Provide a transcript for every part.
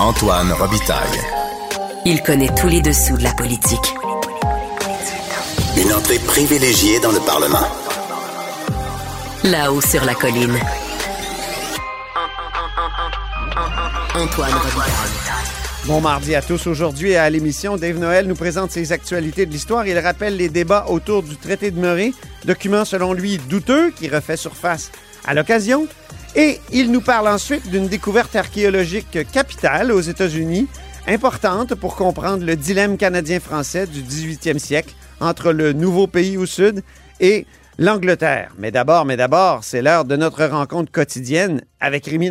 Antoine Robitaille. Il connaît tous les dessous de la politique. Une entrée privilégiée dans le Parlement. Là-haut sur la colline. Antoine Robitaille. Bon mardi à tous. Aujourd'hui, à l'émission, Dave Noël nous présente ses actualités de l'histoire. Il rappelle les débats autour du traité de Murray, document selon lui douteux qui refait surface à l'occasion. Et il nous parle ensuite d'une découverte archéologique capitale aux États-Unis, importante pour comprendre le dilemme canadien-français du 18e siècle entre le nouveau pays au sud et l'Angleterre. Mais d'abord, mais d'abord, c'est l'heure de notre rencontre quotidienne avec Rémi.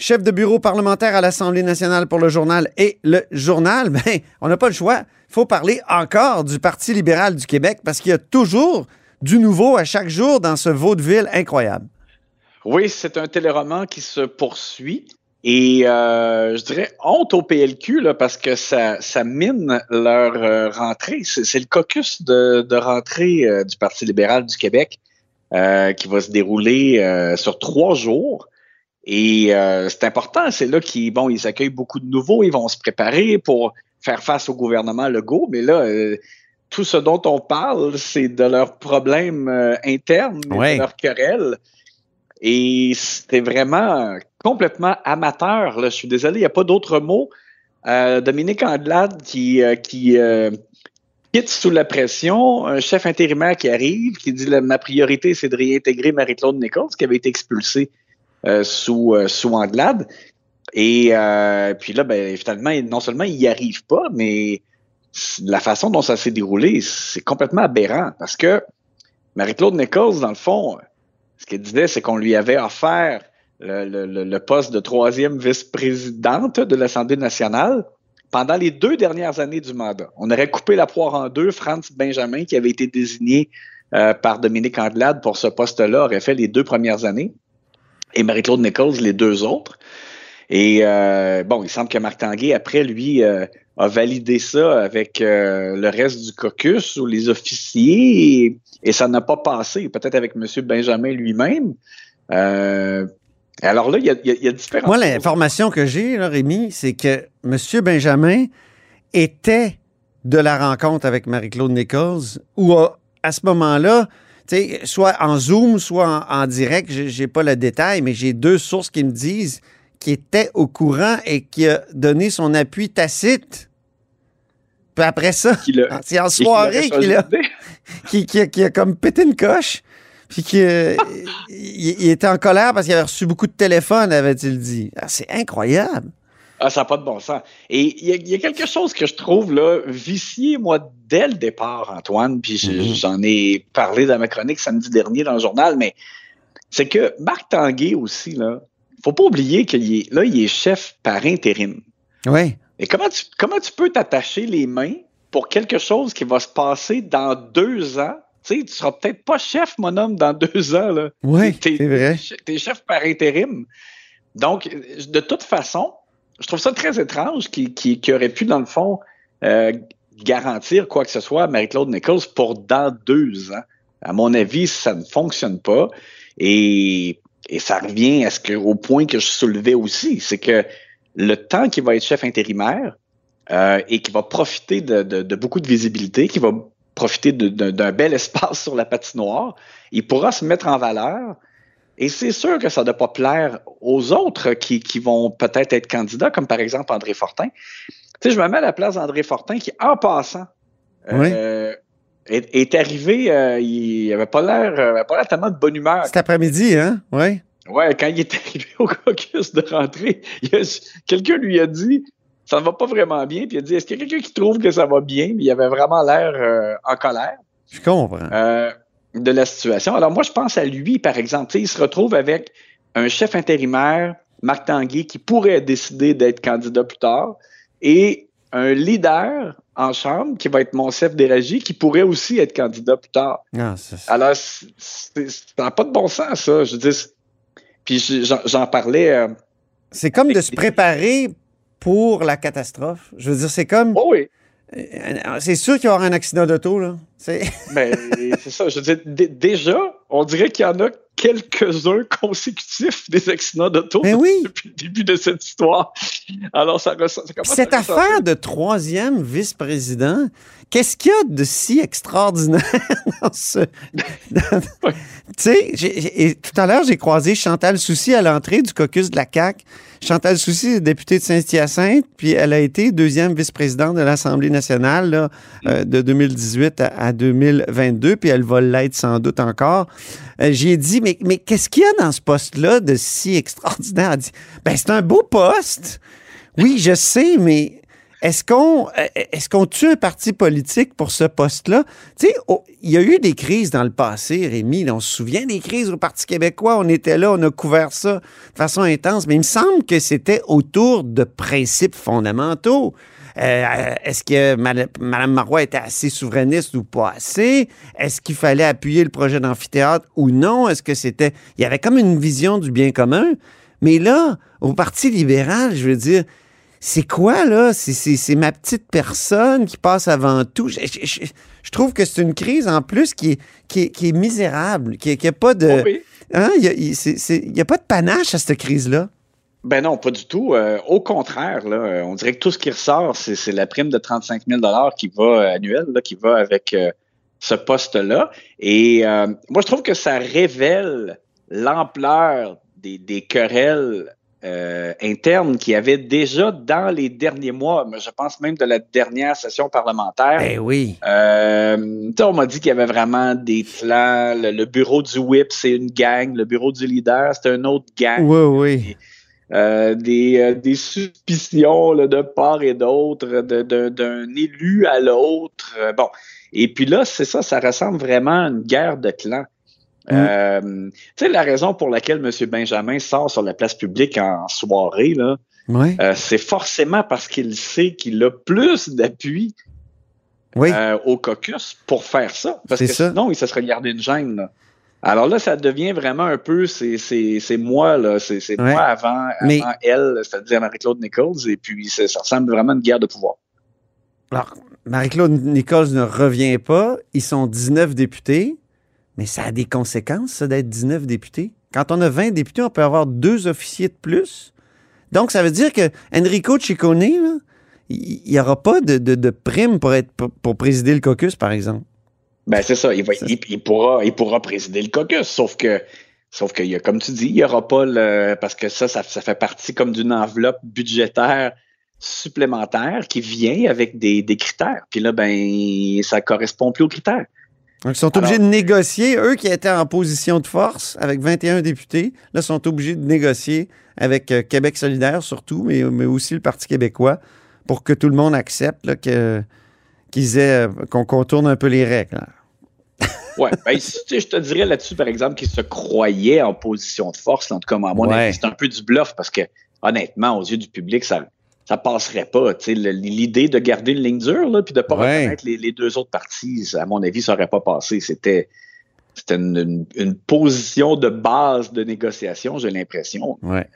Chef de bureau parlementaire à l'Assemblée nationale pour le journal et le journal, ben, on n'a pas le choix. Il faut parler encore du Parti libéral du Québec parce qu'il y a toujours du nouveau à chaque jour dans ce vaudeville incroyable. Oui, c'est un téléroman qui se poursuit. Et euh, je dirais honte au PLQ parce que ça, mine leur euh, rentrée. C'est le caucus de, de rentrée euh, du Parti libéral du Québec qui va se dérouler sur trois jours. Et euh, c'est important, c'est là qu'ils bon, ils accueillent beaucoup de nouveaux, ils vont se préparer pour faire face au gouvernement Legault, mais là, euh, tout ce dont on parle, c'est de leurs problèmes euh, internes, Ouais. de leurs querelles. Et c'était vraiment complètement amateur. Là. Je suis désolé, il n'y a pas d'autre mot. Euh, Dominique Andelade qui, euh, qui euh, quitte sous la pression, un chef intérimaire qui arrive, qui dit la- ma priorité, c'est de réintégrer Marie-Claude Nichols, qui avait été expulsée sous, euh, sous Andelade. Et euh, puis là, ben, finalement, non seulement il n'y arrive pas, mais la façon dont ça s'est déroulé, c'est complètement aberrant parce que Marie-Claude Nichols, dans le fond, ce qu'elle disait, c'est qu'on lui avait offert le, le- le- le poste de troisième vice-présidente de l'Assemblée nationale pendant les deux dernières années du mandat. On aurait coupé la poire en deux. Franz Benjamin, qui avait été désigné euh, par Dominique Andelade pour ce poste-là, aurait fait les deux premières années et Marie-Claude Nichols les deux autres. Et euh, bon, il semble que Marc Tanguay, après, lui, euh, a validé ça avec euh, le reste du caucus ou les officiers et, et ça n'a pas passé, peut-être avec M. Benjamin lui-même. Alors là, il y a, y a- il y a différentes Moi, l'information que j'ai, Rémi, c'est que M. Benjamin était de la rencontre avec Marie-Claude Nichols ou à, ce moment-là, sais, soit en Zoom, soit en, en direct, j'ai pas le détail, mais j'ai deux sources qui me disent qu'il était au courant et qui a donné son appui tacite. Puis après ça, c'est en soirée qu'il a, qui, qui a, qui a comme pété une coche. Puis qu'il il, il était en colère parce qu'il avait reçu beaucoup de téléphones, avait-il dit. Ah, c'est incroyable. Ah, ça n'a pas de bon sens. Et il y, a- il y a quelque chose que je trouve là, vicié, moi, dès le départ, Antoine, puis Mhm. j'en ai parlé dans ma chronique samedi dernier dans le journal, mais c'est que Marc Tanguay aussi, là, faut pas oublier qu'il est, là, il est chef par intérim. Oui. Et comment tu, comment tu peux t'attacher les mains pour quelque chose qui va se passer dans deux ans? Tu sais, tu seras peut-être pas chef, mon homme, dans deux ans, là. Oui, c'est vrai. T'es chef par intérim. Donc, de toute façon, je trouve ça très étrange qu'il aurait pu, dans le fond, euh, garantir quoi que ce soit à Marie-Claude Nichols pour dans deux ans. À mon avis, ça ne fonctionne pas. Et, et ça revient à ce que, au point que je soulevais aussi, c'est que le temps qu'il va être chef intérimaire euh, et qu'il va profiter de, de- de beaucoup de visibilité, qu'il va profiter d'un bel espace sur la patinoire, il pourra se mettre en valeur. Et c'est sûr que ça ne doit pas plaire aux autres qui, qui vont peut-être être candidats, comme par exemple André Fortin. Tu sais, je me mets à la place d'André Fortin qui, en passant, euh, est, est arrivé, euh, il avait pas l'air, euh, pas l'air tellement de bonne humeur. Cet après-midi, hein? Oui. Ouais, quand il est arrivé au caucus de rentrée, quelqu'un lui a dit ça ne va pas vraiment bien, puis il a dit est-ce qu'il y a quelqu'un qui trouve que ça va bien, puis il avait vraiment l'air euh, en colère Je comprends. euh, de la situation. Alors moi, je pense à lui, par exemple, il se retrouve avec un chef intérimaire Marc Tanguay, qui pourrait décider d'être candidat plus tard, et un leader en chambre, qui va être Monsef Déragi, qui pourrait aussi être candidat plus tard. Ah, Alors, ça n'a pas de bon sens, ça. Je c'est- puis j'en parlais. euh, c'est comme de se préparer pour la catastrophe. Je veux dire, c'est comme. Oh oui. euh, C'est sûr qu'il y aura un accident d'auto, là. C'est- Ben, c'est ça. Je veux dire, déjà, on dirait qu'il y en a quelques-uns consécutifs des accidents d'auto Mais oui. depuis le début de cette histoire. Alors, ça ça cette à affaire de troisième vice-président, qu'est-ce qu'il y a de si extraordinaire dans ce. Tu sais, tout à l'heure, j'ai croisé Chantal Soucy à l'entrée du caucus de la CAQ. Chantal Soucy est députée de Saint-Hyacinthe, puis elle a été deuxième vice-présidente de l'Assemblée nationale là, euh, de 2018 à, à 2022, puis elle va l'être sans doute encore. Euh, j'ai dit, mais, mais qu'est-ce qu'il y a dans ce poste-là de si extraordinaire? Elle dit, ben, c'est un beau poste. Oui, je sais, mais est-ce qu'on euh, est-ce qu'on tue un parti politique pour ce poste-là? Tu sais, oh, il y a eu des crises dans le passé, Rémi. on se souvient des crises au Parti québécois. On était là, on a couvert ça de façon intense, mais il me semble que c'était autour de principes fondamentaux. Euh, Est-ce que Mme Marois était assez souverainiste ou pas assez? Est-ce qu'il fallait appuyer le projet d'amphithéâtre ou non? Est-ce que c'était. Il y avait comme une vision du bien commun? Mais là, au Parti libéral, je veux dire, c'est quoi, là? C'est- ma petite personne qui passe avant tout. Je, je- je- je trouve que c'est une crise, en plus, qui est, qui est, qui est misérable, qui n'a pas de... Hein? Il n'y a pas de panache à cette crise-là. Ben non, pas du tout. Euh, au contraire, là, on dirait que tout ce qui ressort, c'est la prime de 35 000 qui va annuelle, là, qui va avec euh, ce poste-là. Et euh, moi, je trouve que ça révèle l'ampleur des, des querelles internes qu'il y avait déjà dans les derniers mois, mais je pense même de la dernière session parlementaire. Ben oui. On m'a dit qu'il y avait vraiment des clans. Le, le bureau du whip, c'est une gang. Le bureau du leader, c'est un autre gang. Oui, oui. Euh, des, euh, des suspicions là, de part et d'autre, d'un élu à l'autre. Euh, bon. Et puis là, c'est ça, ça ressemble vraiment à une guerre de clans. Euh, tu sais, la raison pour laquelle M. Benjamin sort sur la place publique en soirée, là, Oui. euh, c'est forcément parce qu'il sait qu'il a plus d'appui Oui. euh, au caucus pour faire ça. Parce que ça. sinon, il se serait gardé une gêne. là. Alors là, ça devient vraiment un peu, c'est c'est- c'est moi, là, c'est Ouais. moi avant, avant Mais- elle, c'est-à-dire Marie-Claude Nichols, et puis ça ressemble vraiment à une guerre de pouvoir. Alors, Marie-Claude Nichols ne revient pas. Ils sont 19 députés. Mais ça a des conséquences, ça, d'être 19 députés. Quand on a 20 députés, on peut avoir deux officiers de plus. Donc, ça veut dire que Enrico Ciccone, là, il n'y aura pas de, de- de prime pour, être, pour, pour présider le caucus, par exemple. Ben c'est ça, il, va, Ça- il, il pourra, il pourra présider le caucus, sauf que, sauf a, comme tu dis, il n'y aura pas le, parce que ça, ça, ça fait partie comme d'une enveloppe budgétaire supplémentaire qui vient avec des, des critères. Puis là, ben, ça correspond plus aux critères. Donc, ils sont obligés de négocier. Eux qui étaient en position de force avec 21 députés, là, sont obligés de négocier avec euh, Québec solidaire surtout, mais, mais aussi le Parti québécois, pour que tout le monde accepte là, que, qu'ils aient, euh, qu'on contourne un peu les règles. là. Ouais, ben, tu sais, je te dirais là-dessus, par exemple, qu'ils se croyaient en position de force, là, en tout cas, à mon avis, c'est un peu du bluff parce que, honnêtement, aux yeux du public, ça ça passerait pas. tu sais, le- L'idée de garder une ligne dure, là, puis de pas Ouais. reconnaître les, les deux autres parties, à mon avis, ça aurait pas passé. C'était c'était une, une- une position de base de négociation, j'ai l'impression. Ouais.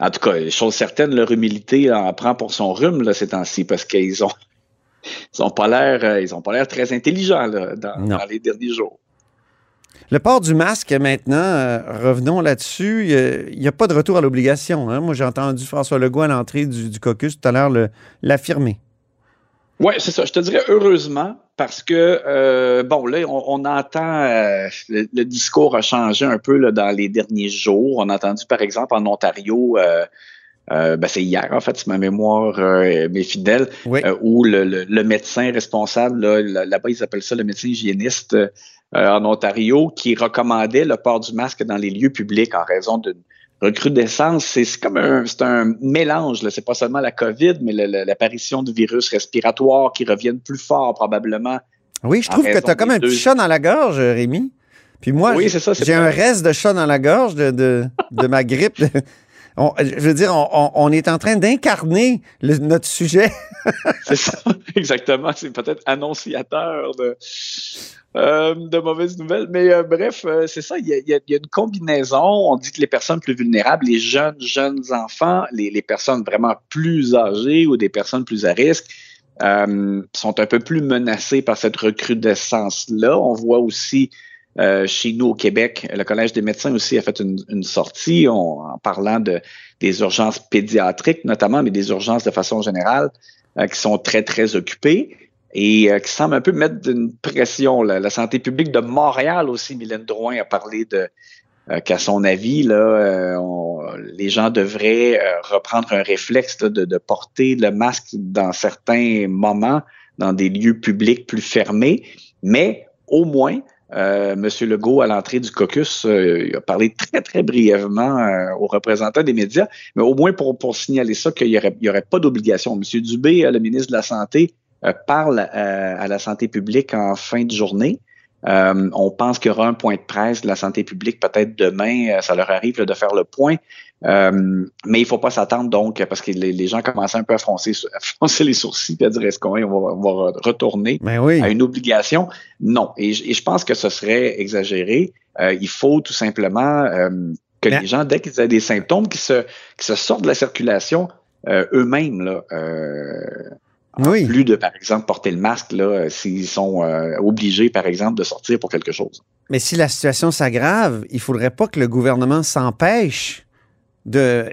En tout cas, chose certaine, leur humilité en prend pour son rhume là, ces temps-ci parce qu'ils ont ils ont pas l'air euh, ils ont pas l'air très intelligents là, dans, les derniers jours. Le port du masque, maintenant, euh, revenons là-dessus. Il n'y a, pas de retour à l'obligation. hein. Moi, j'ai entendu François Legault à l'entrée du, du caucus tout à l'heure l'affirmer. Oui, c'est ça. Je te dirais heureusement parce que, euh, bon, là, on, on entend, euh, le, le discours a changé un peu là, dans les derniers jours. On a entendu, par exemple, en Ontario, euh, ben, c'est hier, en fait, si ma mémoire euh, m'est fidèle, Oui. euh, où le, le- le médecin responsable, là, là- là-bas, ils appellent ça le médecin hygiéniste euh, en Ontario, qui recommandait le port du masque dans les lieux publics en raison d'une recrudescence. C'est c'est comme un, c'est un mélange. là. C'est pas seulement la COVID, mais le- l'apparition de virus respiratoires qui reviennent plus fort probablement. Oui, je trouve que tu as comme un petit chat dans la gorge, Rémi. Puis moi, Oui, j'ai- c'est ça, c'est j'ai pas- un reste de chat dans la gorge de, de, de ma grippe je veux dire, on, est en train d'incarner notre sujet. C'est ça, exactement. C'est peut-être annonciateur de, euh, mauvaises nouvelles. Mais euh, bref, euh, c'est ça. Il y, a, une combinaison. On dit que les personnes plus vulnérables, les jeunes, jeunes enfants, les, personnes vraiment plus âgées ou des personnes plus à risque, sont un peu plus menacées par cette recrudescence-là. On voit aussi euh, chez nous au Québec, le Collège des médecins aussi a fait une, une sortie on- en parlant de, des urgences pédiatriques notamment, mais des urgences de façon générale euh, qui sont très, très occupées et euh, qui semblent un peu mettre une pression. La santé publique de Montréal aussi, Mylène Drouin a parlé de euh, qu'à son avis, là, euh, on- les gens devraient euh, reprendre un réflexe là, de, de porter le masque dans certains moments, dans des lieux publics plus fermés, mais au moins, euh, M. Legault, à l'entrée du caucus, euh, il a parlé très, très brièvement euh, aux représentants des médias, mais au moins pour, signaler ça, qu'il n'y aurait, y aurait pas d'obligation. M. Dubé, le ministre de la Santé, parle à la santé publique en fin de journée. Euh, on pense qu'il y aura un point de presse de la santé publique peut-être demain. euh, ça leur arrive là, de faire le point. Euh, mais il faut pas s'attendre donc, parce que les, les gens commençaient un peu à froncer, à froncer les sourcils et à dire est-ce qu'on va, on va retourner Ben oui. à une obligation? Non. Et, je- et je pense que ce serait exagéré. Euh, il faut tout simplement euh, que Mais- les gens, dès qu'ils aient des symptômes, qui se, qui se sortent de la circulation euh, eux-mêmes, là, euh, Oui. plus de, par exemple, porter le masque, là, euh, s'ils sont euh, obligés, par exemple, de sortir pour quelque chose. Mais si la situation s'aggrave, il faudrait pas que le gouvernement s'empêche de, euh,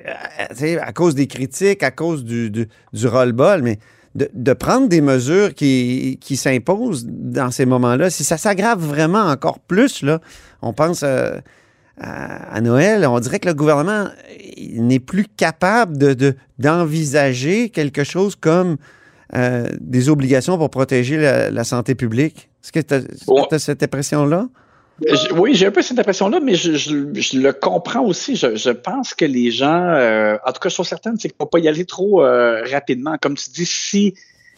tu sais, à cause des critiques, à cause du, du, du roll-ball, mais de, de prendre des mesures qui, qui s'imposent dans ces moments-là. Si ça s'aggrave vraiment encore plus, là, on pense euh, à, à Noël, on dirait que le gouvernement n'est plus capable de, de- d'envisager quelque chose comme euh, des obligations pour protéger la, la santé publique. Est-ce que tu as, cette impression-là? Je- oui, j'ai un peu cette impression-là, mais je, je- je le comprends aussi. Je, je pense que les gens, euh, en tout cas, je suis certaine, c'est qu'il ne faut pas y aller trop euh, rapidement. Comme tu dis, si,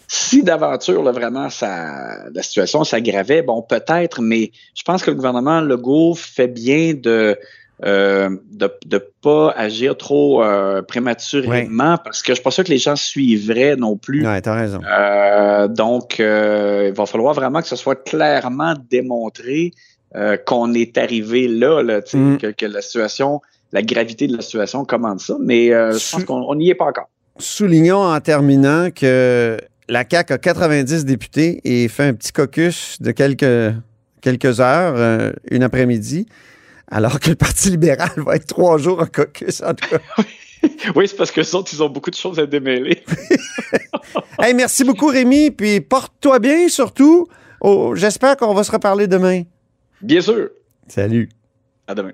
si d'aventure, vraiment, ça, la situation s'aggravait, bon, peut-être, mais je pense que le gouvernement Legault fait bien de euh, de ne pas agir trop euh, prématurément parce que je suis pas sûr que les gens suivraient non plus. Ouais, t'as raison. Euh, donc, il va falloir vraiment que ce soit clairement démontré qu'on est arrivé là, Mm. que, que la situation, la gravité de la situation commande ça, mais je pense qu'on on n'y est pas encore. Soulignons en terminant que la CAQ a 90 députés et fait un petit caucus de quelques, quelques heures, une après-midi, alors que le Parti libéral va être trois jours en caucus, en tout cas. Oui, c'est parce que les autres, ils ont beaucoup de choses à démêler. Hey, merci beaucoup, Rémi, puis porte-toi bien, surtout. Oh, J'espère qu'on va se reparler demain. Bien sûr. Salut. À demain.